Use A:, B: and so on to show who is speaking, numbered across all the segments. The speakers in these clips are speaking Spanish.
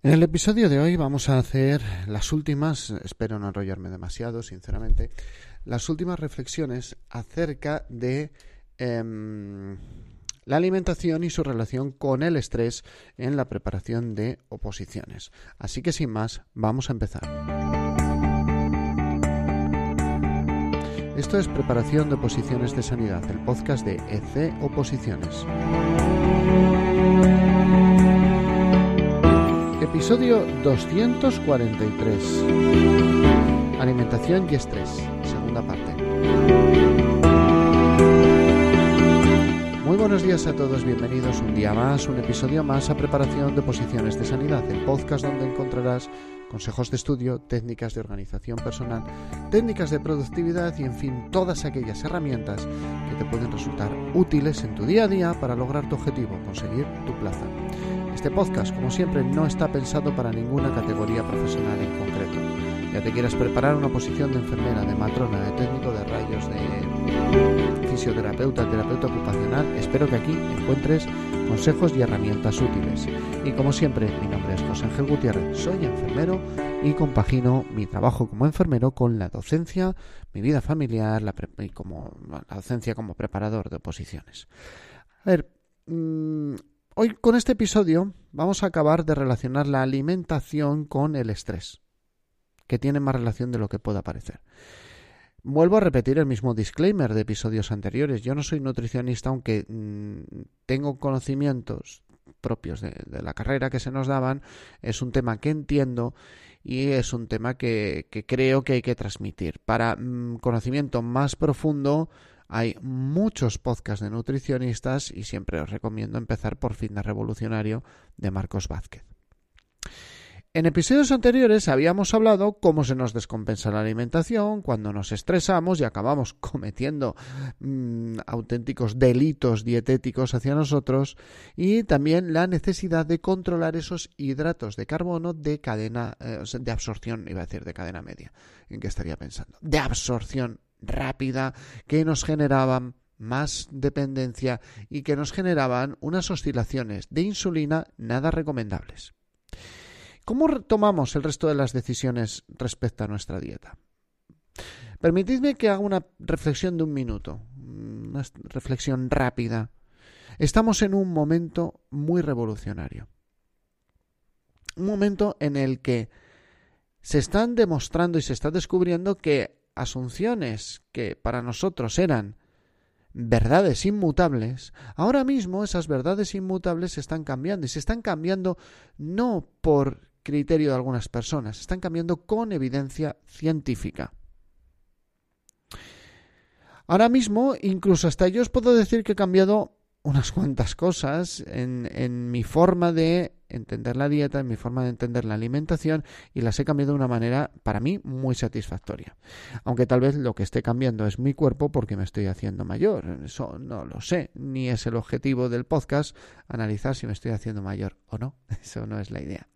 A: En el episodio de hoy vamos a hacer las últimas, espero no enrollarme demasiado, sinceramente, las últimas reflexiones acerca de em, la alimentación y su relación con el estrés en la preparación de oposiciones. Así que sin más, vamos a empezar. Esto es Preparación de Oposiciones de Sanidad, el podcast de EC Oposiciones. Episodio 243. Alimentación y estrés. Segunda parte. Muy buenos días a todos, bienvenidos un día más, un episodio más a Preparación de Posiciones de Sanidad, el podcast donde encontrarás consejos de estudio, técnicas de organización personal, técnicas de productividad y en fin todas aquellas herramientas que te pueden resultar útiles en tu día a día para lograr tu objetivo, conseguir tu plaza. Este podcast, como siempre, no está pensado para ninguna categoría profesional en concreto. Ya te quieras preparar una posición de enfermera, de matrona, de técnico de rayos, de fisioterapeuta, terapeuta ocupacional, espero que aquí encuentres consejos y herramientas útiles. Y como siempre, mi nombre es José Ángel Gutiérrez, soy enfermero y compagino mi trabajo como enfermero con la docencia, mi vida familiar la y la docencia como preparador de oposiciones. A ver, mmm, Hoy con este episodio vamos a acabar de relacionar la alimentación con el estrés, que tiene más relación de lo que pueda parecer. Vuelvo a repetir el mismo disclaimer de episodios anteriores. Yo no soy nutricionista, aunque mm, tengo conocimientos propios de, la carrera que se nos daban. Es un tema que entiendo y es un tema que, creo que hay que transmitir. Para mm, conocimiento más profundo, hay muchos podcasts de nutricionistas y siempre os recomiendo empezar por Fitness Revolucionario de Marcos Vázquez. En episodios anteriores habíamos hablado cómo se nos descompensa la alimentación cuando nos estresamos y acabamos cometiendo mm, auténticos delitos dietéticos hacia nosotros y también la necesidad de controlar esos hidratos de carbono de cadena eh, de absorción, iba a decir de cadena media, en qué estaría pensando, de absorción rápida que nos generaban más dependencia y que nos generaban unas oscilaciones de insulina nada recomendables. ¿Cómo tomamos el resto de las decisiones respecto a nuestra dieta? Permitidme que haga una reflexión de un minuto, una reflexión rápida. Estamos en un momento muy revolucionario. Un momento en el que se están demostrando y se está descubriendo que asunciones que para nosotros eran verdades inmutables, ahora mismo esas verdades inmutables se están cambiando y se están cambiando no por criterio de algunas personas, se están cambiando con evidencia científica. Ahora mismo, incluso hasta yo os puedo decir que he cambiado unas cuantas cosas en, mi forma de entender la dieta, en mi forma de entender la alimentación y las he cambiado de una manera para mí muy satisfactoria. Aunque tal vez lo que esté cambiando es mi cuerpo porque me estoy haciendo mayor. Eso no lo sé, ni es el objetivo del podcast analizar si me estoy haciendo mayor o no. Eso no es la idea.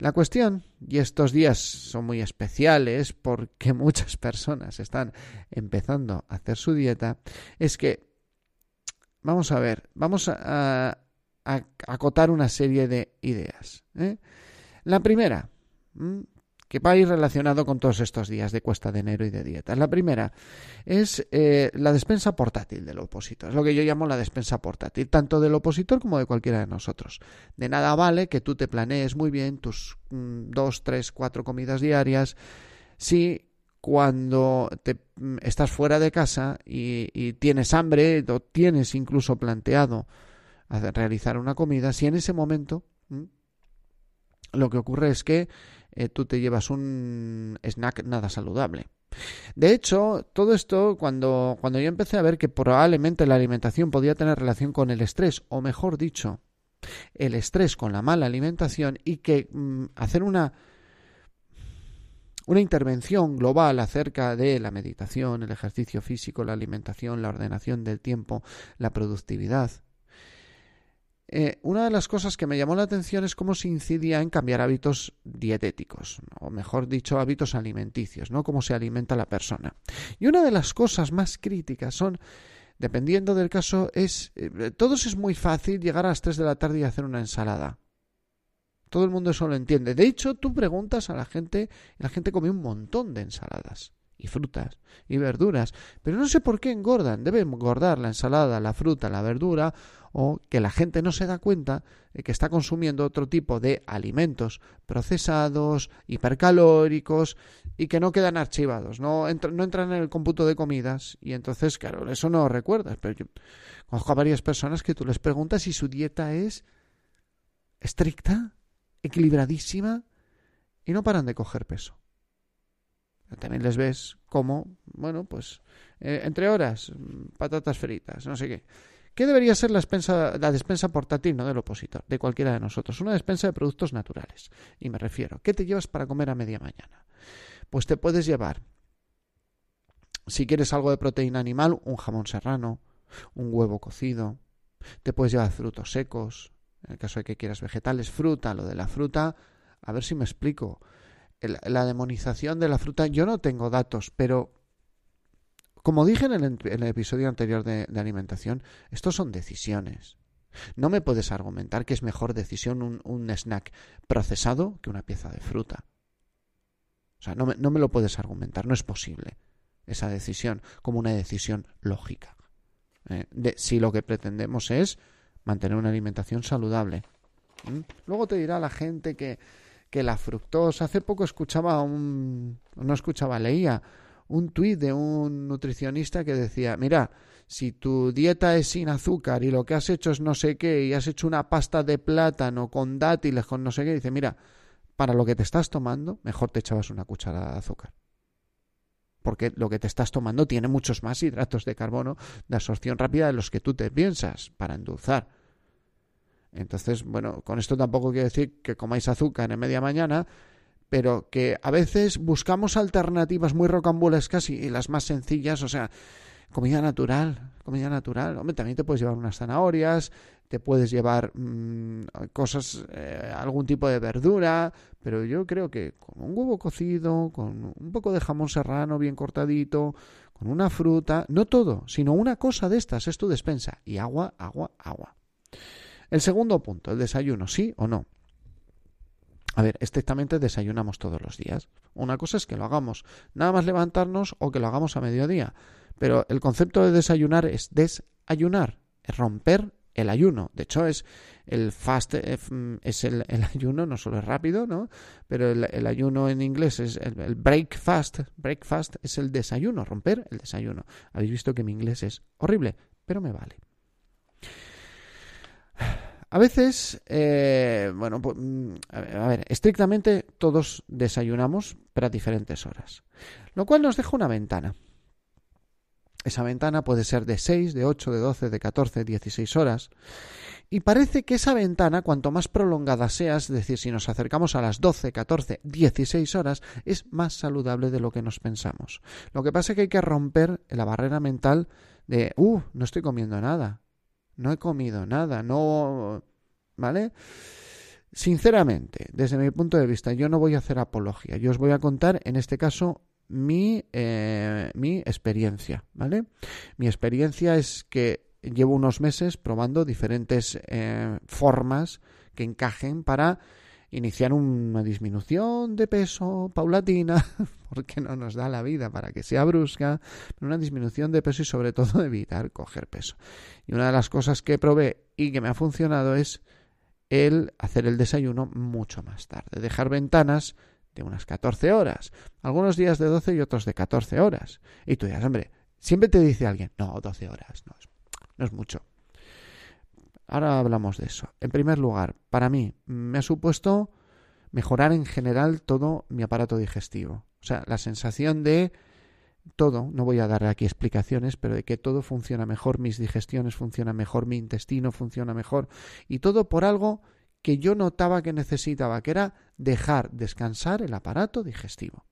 A: La cuestión, y estos días son muy especiales porque muchas personas están empezando a hacer su dieta, es que, vamos a ver, vamos a, acotar una serie de ideas. ¿eh? La primera, que va a ir relacionado con todos estos días de cuesta de enero y de dieta. La primera es eh, la despensa portátil del opositor. Es lo que yo llamo la despensa portátil, tanto del opositor como de cualquiera de nosotros. De nada vale que tú te planees muy bien tus mm, dos, tres, cuatro comidas diarias si cuando te, mm, estás fuera de casa y, tienes hambre o tienes incluso planteado realizar una comida, si en ese momento lo que ocurre es que eh, tú te llevas un snack nada saludable. De hecho, todo esto, cuando, cuando yo empecé a ver que probablemente la alimentación podía tener relación con el estrés, o mejor dicho, el estrés con la mala alimentación, y que mm, hacer una, una intervención global acerca de la meditación, el ejercicio físico, la alimentación, la ordenación del tiempo, la productividad, eh, una de las cosas que me llamó la atención es cómo se incidía en cambiar hábitos dietéticos, o mejor dicho, hábitos alimenticios, ¿no? Cómo se alimenta la persona. Y una de las cosas más críticas son, dependiendo del caso, es, eh, todos es muy fácil llegar a las 3 de la tarde y hacer una ensalada. Todo el mundo eso lo entiende. De hecho, tú preguntas a la gente la gente come un montón de ensaladas y frutas y verduras, pero no sé por qué engordan. Debe engordar la ensalada, la fruta, la verdura o que la gente no se da cuenta de que está consumiendo otro tipo de alimentos procesados, hipercalóricos y que no quedan archivados, no, no entran en el cómputo de comidas y entonces, claro, eso no recuerdas. Pero yo conozco a varias personas que tú les preguntas si su dieta es estricta, equilibradísima y no paran de coger peso. También les ves como, bueno, pues eh, entre horas, patatas fritas, no sé qué. ¿Qué debería ser la despensa, la despensa portátil, no del opositor, de cualquiera de nosotros? Una despensa de productos naturales. Y me refiero, ¿qué te llevas para comer a media mañana? Pues te puedes llevar, si quieres algo de proteína animal, un jamón serrano, un huevo cocido, te puedes llevar frutos secos, en el caso de que quieras vegetales, fruta, lo de la fruta, a ver si me explico la demonización de la fruta, yo no tengo datos, pero como dije en el, episodio anterior de, alimentación, estos son decisiones. No me puedes argumentar que es mejor decisión un, snack procesado que una pieza de fruta. O sea, no me, no me lo puedes argumentar, no es posible esa decisión como una decisión lógica. Eh, de, si lo que pretendemos es mantener una alimentación saludable. ¿Mm? Luego te dirá la gente que que la fructosa. Hace poco escuchaba un, no escuchaba, leía un tuit de un nutricionista que decía, mira, si tu dieta es sin azúcar y lo que has hecho es no sé qué y has hecho una pasta de plátano con dátiles, con no sé qué, dice, mira, para lo que te estás tomando, mejor te echabas una cucharada de azúcar. Porque lo que te estás tomando tiene muchos más hidratos de carbono de absorción rápida de los que tú te piensas para endulzar. Entonces, bueno, con esto tampoco quiero decir que comáis azúcar en media mañana, pero que a veces buscamos alternativas muy rocambolescas y, las más sencillas, o sea, comida natural, comida natural. Hombre, también te puedes llevar unas zanahorias, te puedes llevar mm, cosas, eh, algún tipo de verdura, pero yo creo que con un huevo cocido, con un poco de jamón serrano bien cortadito, con una fruta, no todo, sino una cosa de estas es tu despensa. Y agua, agua, agua. El segundo punto, el desayuno, ¿sí o no? A ver, estrictamente desayunamos todos los días. Una cosa es que lo hagamos nada más levantarnos o que lo hagamos a mediodía. Pero el concepto de desayunar es desayunar, es romper el ayuno. De hecho, es el fast, eh, es el, ayuno, no solo es rápido, ¿no? Pero el, ayuno en inglés es el, el, breakfast. Breakfast es el desayuno, romper el desayuno. Habéis visto que mi inglés es horrible, pero me vale. A veces, eh, bueno, pues, mm, a ver, estrictamente todos desayunamos, pero a diferentes horas. Lo cual nos deja una ventana. Esa ventana puede ser de 6, de 8, de 12, de 14, 16 horas. Y parece que esa ventana, cuanto más prolongada sea, es decir, si nos acercamos a las 12, 14, 16 horas, es más saludable de lo que nos pensamos. Lo que pasa es que hay que romper la barrera mental de, uh, no estoy comiendo nada, no he comido nada, no... ¿Vale? Sinceramente, desde mi punto de vista, yo no voy a hacer apología, yo os voy a contar, en este caso, mi, eh, mi experiencia, ¿vale? Mi experiencia es que llevo unos meses probando diferentes eh, formas que encajen para iniciar una disminución de peso paulatina, porque no nos da la vida para que sea brusca, pero una disminución de peso y sobre todo evitar coger peso. Y una de las cosas que probé y que me ha funcionado es el hacer el desayuno mucho más tarde, dejar ventanas de unas 14 horas, algunos días de 12 y otros de 14 horas. Y tú dirás, hombre, siempre te dice alguien, no, 12 horas, no es, no es mucho. Ahora hablamos de eso. En primer lugar, para mí me ha supuesto mejorar en general todo mi aparato digestivo. O sea, la sensación de todo, no voy a dar aquí explicaciones, pero de que todo funciona mejor, mis digestiones funcionan mejor, mi intestino funciona mejor, y todo por algo que yo notaba que necesitaba, que era dejar descansar el aparato digestivo.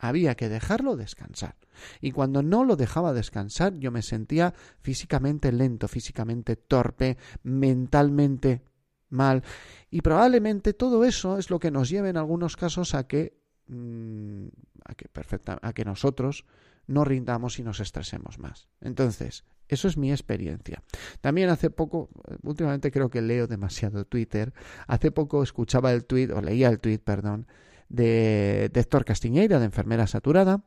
A: Había que dejarlo descansar. Y cuando no lo dejaba descansar, yo me sentía físicamente lento, físicamente torpe, mentalmente mal. Y probablemente todo eso es lo que nos lleve en algunos casos a que, mm, a que, perfecta, a que nosotros no rindamos y nos estresemos más. Entonces, Eso es mi experiencia. También hace poco, últimamente creo que leo demasiado Twitter, hace poco escuchaba el tweet, o leía el tweet, perdón, de, de Héctor Castiñeira, de Enfermera Saturada,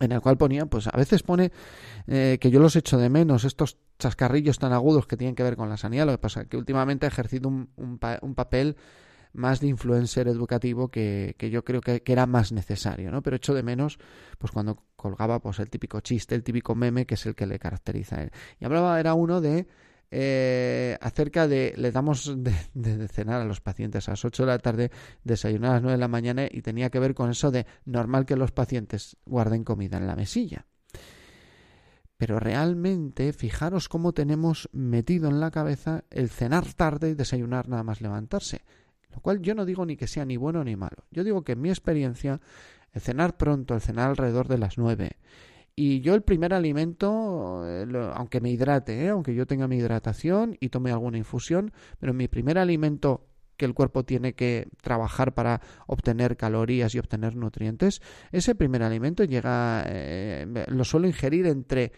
A: en el cual ponía, pues a veces pone eh, que yo los echo de menos, estos chascarrillos tan agudos que tienen que ver con la sanidad, lo que pasa es que últimamente ha ejercido un, un, papel más de influencer educativo que, que yo creo que, que, era más necesario, ¿no? Pero echo de menos, pues cuando colgaba pues el típico chiste, el típico meme que es el que le caracteriza a él. Y hablaba, era uno de eh, acerca de, le damos de, cenar a los pacientes a las 8 de la tarde, desayunar a las 9 de la mañana y tenía que ver con eso de normal que los pacientes guarden comida en la mesilla. Pero realmente, fijaros cómo tenemos metido en la cabeza el cenar tarde y desayunar nada más levantarse. Lo cual yo no digo ni que sea ni bueno ni malo. Yo digo que en mi experiencia, el cenar pronto, el cenar alrededor de las 9, y yo el primer alimento, eh, aunque me hidrate, ¿eh? aunque yo tenga mi hidratación y tome alguna infusión, pero mi primer alimento que el cuerpo tiene que trabajar para obtener calorías y obtener nutrientes, ese primer alimento llega, eh, lo suelo ingerir entre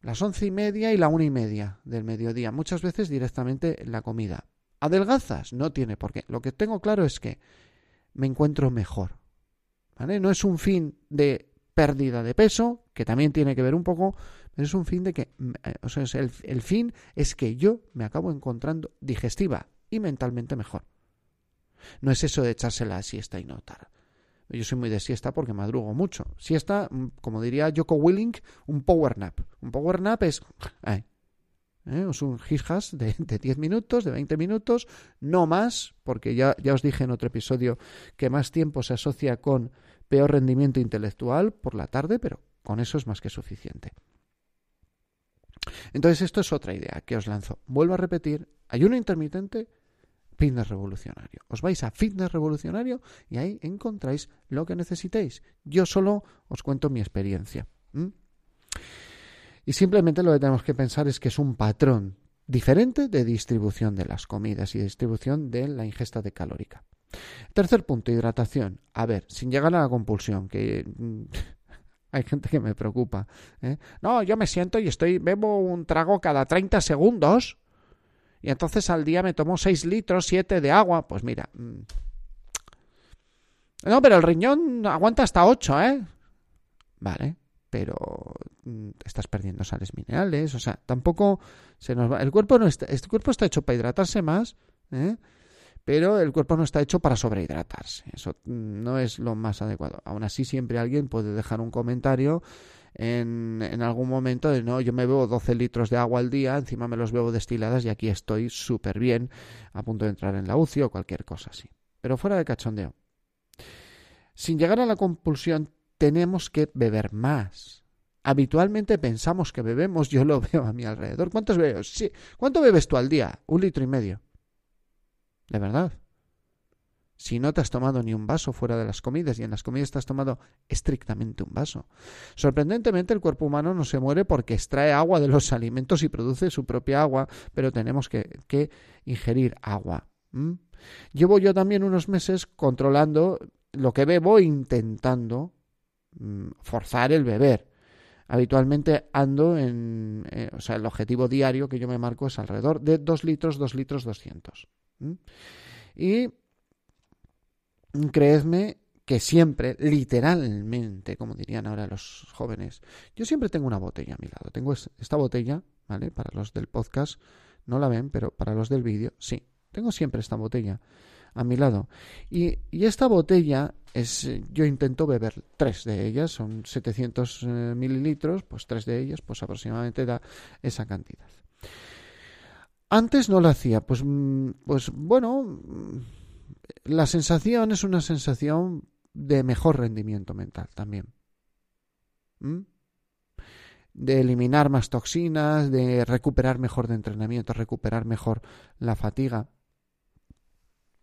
A: las once y media y la una y media del mediodía, muchas veces directamente en la comida. ¿Adelgazas? No tiene por qué. Lo que tengo claro es que me encuentro mejor. ¿Vale? No es un fin de pérdida de peso, que también tiene que ver un poco, pero es un fin de que, mm, eh, o sea, el, el fin es que yo me acabo encontrando digestiva y mentalmente mejor. No es eso de echarse la siesta y notar. Yo soy muy de siesta porque madrugo mucho. Siesta, mm, como diría Joko Willing, un power nap. Un power nap es... ¿eh? Es un hijas de, de 10 minutos, de 20 minutos, no más, porque ya, ya os dije en otro episodio que más tiempo se asocia con peor rendimiento intelectual por la tarde, pero con eso es más que suficiente. Entonces, esto es otra idea que os lanzo. Vuelvo a repetir, ayuno intermitente, fitness revolucionario. Os vais a fitness revolucionario y ahí encontráis lo que necesitéis. Yo solo os cuento mi experiencia. Y simplemente lo que tenemos que pensar es que es un patrón diferente de distribución de las comidas y distribución de la ingesta de calórica. Tercer punto, hidratación. A ver, sin llegar a la compulsión, que mm, hay gente que me preocupa. ¿eh? No, yo me siento y estoy, bebo un trago cada 30 segundos y entonces al día me tomo 6 litros, 7 de agua. Pues mira. Mm. No, pero el riñón aguanta hasta 8, ¿eh? Vale, pero mm, estás perdiendo sales minerales, o sea, tampoco se nos va. El cuerpo no está, este cuerpo está hecho para hidratarse más, ¿eh? Pero el cuerpo no está hecho para sobrehidratarse. Eso no es lo más adecuado. Aún así, siempre alguien puede dejar un comentario en, en algún momento de no, yo me bebo 12 litros de agua al día, encima me los bebo destiladas y aquí estoy súper bien, a punto de entrar en la UCI o cualquier cosa así. Pero fuera de cachondeo. Sin llegar a la compulsión, tenemos que beber más. Habitualmente pensamos que bebemos, yo lo veo a mi alrededor. ¿Cuántos bebes? Sí. ¿Cuánto bebes tú al día? Un litro y medio. De verdad. Si no te has tomado ni un vaso fuera de las comidas y en las comidas te has tomado estrictamente un vaso. Sorprendentemente el cuerpo humano no se muere porque extrae agua de los alimentos y produce su propia agua, pero tenemos que, que ingerir agua. Llevo yo también unos meses controlando lo que bebo e intentando mm, forzar el beber. Habitualmente ando en, eh, o sea, el objetivo diario que yo me marco es alrededor de 2 litros, 2 litros 200. Y creedme que siempre, literalmente, como dirían ahora los jóvenes, yo siempre tengo una botella a mi lado. Tengo esta botella, ¿vale? Para los del podcast no la ven, pero para los del vídeo, sí. Tengo siempre esta botella a mi lado. Y, y, esta botella es, yo intento beber tres de ellas, son 700 eh, mililitros, pues tres de ellas, pues aproximadamente da esa cantidad. Antes no lo hacía, pues, mm, pues bueno, mm, la sensación es una sensación de mejor rendimiento mental también. ¿Mm? De eliminar más toxinas, de recuperar mejor de entrenamiento, recuperar mejor la fatiga.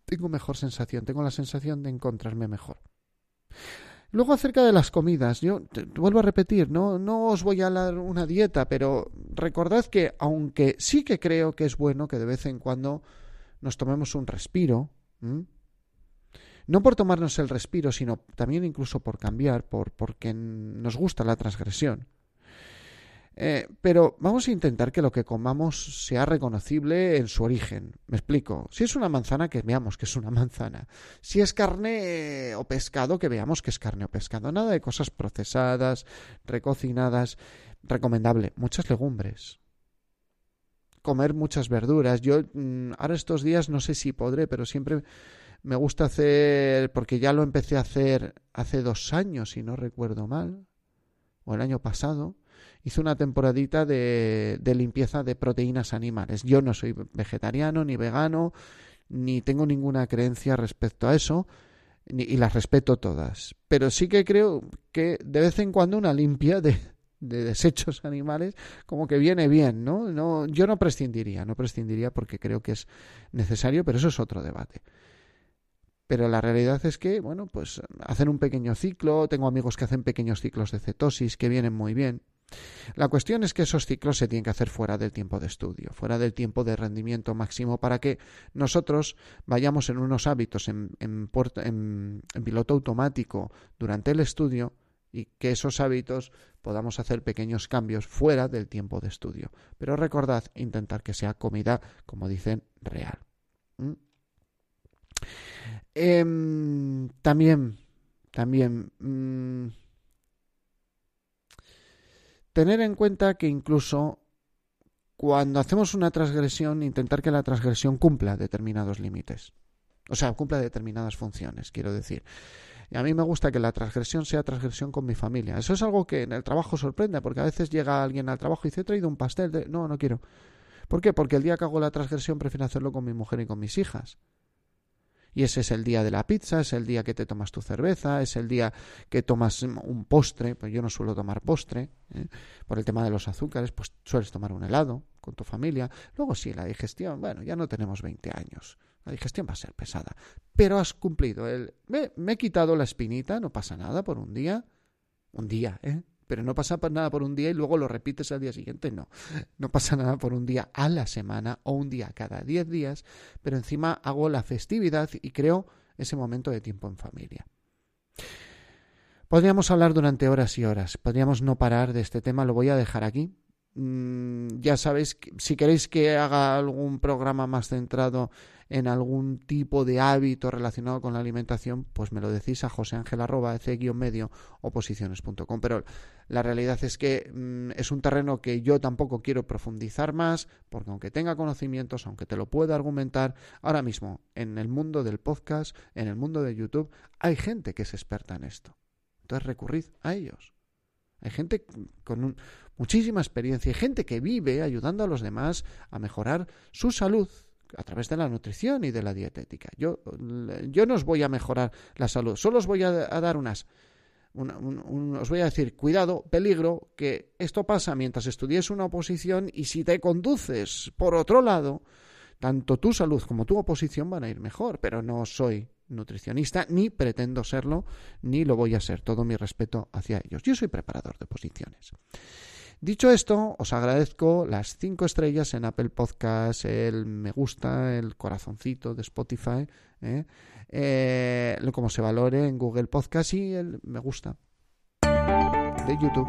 A: Tengo mejor sensación, tengo la sensación de encontrarme mejor. Luego acerca de las comidas, yo vuelvo a repetir, no, no os voy a dar una dieta, pero recordad que aunque sí que creo que es bueno que de vez en cuando nos tomemos un respiro, no por tomarnos el respiro, sino también incluso por cambiar, por porque nos gusta la transgresión. Eh, pero vamos a intentar que lo que comamos sea reconocible en su origen. Me explico. Si es una manzana, que veamos que es una manzana. Si es carne o pescado, que veamos que es carne o pescado. Nada de cosas procesadas, recocinadas. Recomendable. Muchas legumbres. Comer muchas verduras. Yo mm, ahora estos días no sé si podré, pero siempre me gusta hacer, porque ya lo empecé a hacer hace dos años, si no recuerdo mal, o el año pasado hice una temporadita de, de limpieza de proteínas animales. Yo no soy vegetariano ni vegano, ni tengo ninguna creencia respecto a eso, y las respeto todas. Pero sí que creo que de vez en cuando una limpia de, de desechos animales como que viene bien, ¿no? no yo no prescindiría, no prescindiría porque creo que es necesario, pero eso es otro debate. Pero la realidad es que, bueno, pues hacen un pequeño ciclo, tengo amigos que hacen pequeños ciclos de cetosis que vienen muy bien. La cuestión es que esos ciclos se tienen que hacer fuera del tiempo de estudio, fuera del tiempo de rendimiento máximo, para que nosotros vayamos en unos hábitos en, piloto automático durante el estudio y que esos hábitos podamos hacer pequeños cambios fuera del tiempo de estudio. Pero recordad, intentar que sea comida, como dicen, real. ¿Mm? Em, también, también... Mm, tener en cuenta que incluso cuando hacemos una transgresión, intentar que la transgresión cumpla determinados límites. O sea, cumpla determinadas funciones, quiero decir. Y a mí me gusta que la transgresión sea transgresión con mi familia. Eso es algo que en el trabajo sorprende, porque a veces llega alguien al trabajo y dice, he traído un pastel. De... No, no quiero. ¿Por qué? Porque el día que hago la transgresión prefiero hacerlo con mi mujer y con mis hijas. Y ese es el día de la pizza, es el día que te tomas tu cerveza, es el día que tomas un postre, pues yo no suelo tomar postre, ¿eh? por el tema de los azúcares, pues sueles tomar un helado con tu familia. Luego sí, la digestión, bueno, ya no tenemos 20 años, la digestión va a ser pesada, pero has cumplido el... Me, me he quitado la espinita, no pasa nada por un día, un día, ¿eh? Pero no pasa nada por un día y luego lo repites al día siguiente. No, no pasa nada por un día a la semana o un día cada diez días, pero encima hago la festividad y creo ese momento de tiempo en familia. Podríamos hablar durante horas y horas, podríamos no parar de este tema, lo voy a dejar aquí. Mm, ya sabéis, si queréis que haga algún programa más centrado en algún tipo de hábito relacionado con la alimentación, pues me lo decís a joseangel.medio o posiciones.com. Pero la realidad es que mm, es un terreno que yo tampoco quiero profundizar más, porque aunque tenga conocimientos, aunque te lo pueda argumentar, ahora mismo en el mundo del podcast, en el mundo de YouTube, hay gente que es experta en esto. Entonces recurrid a ellos. Hay gente con muchísima experiencia, hay gente que vive ayudando a los demás a mejorar su salud a través de la nutrición y de la dietética. Yo, yo no os voy a mejorar la salud, solo os voy a, dar unas... os voy a decir, cuidado, peligro, que esto pasa mientras estudies una oposición y si te conduces por otro lado, tanto tu salud como tu oposición van a ir mejor, pero no soy nutricionista, ni pretendo serlo, ni lo voy a ser. Todo mi respeto hacia ellos. Yo soy preparador de posiciones. Dicho esto, os agradezco las cinco estrellas en Apple Podcast, el me gusta, el corazoncito de Spotify, ¿eh? Eh, como se valore en Google Podcast y el me gusta de YouTube.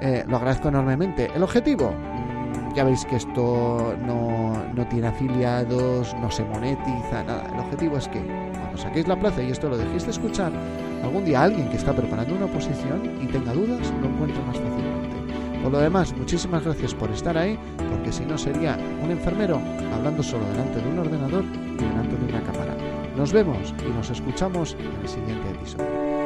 A: Eh, lo agradezco enormemente. El objetivo, mm, ya veis que esto no, no, tiene afiliados, no se monetiza, nada. El objetivo es que cuando saquéis la plaza y esto lo dejéis de escuchar, algún día alguien que está preparando una oposición y tenga dudas lo encuentre más fácilmente. Por lo demás, muchísimas gracias por estar ahí, porque si no sería un enfermero hablando solo delante de un ordenador y delante de una cámara. Nos vemos y nos escuchamos en el siguiente episodio.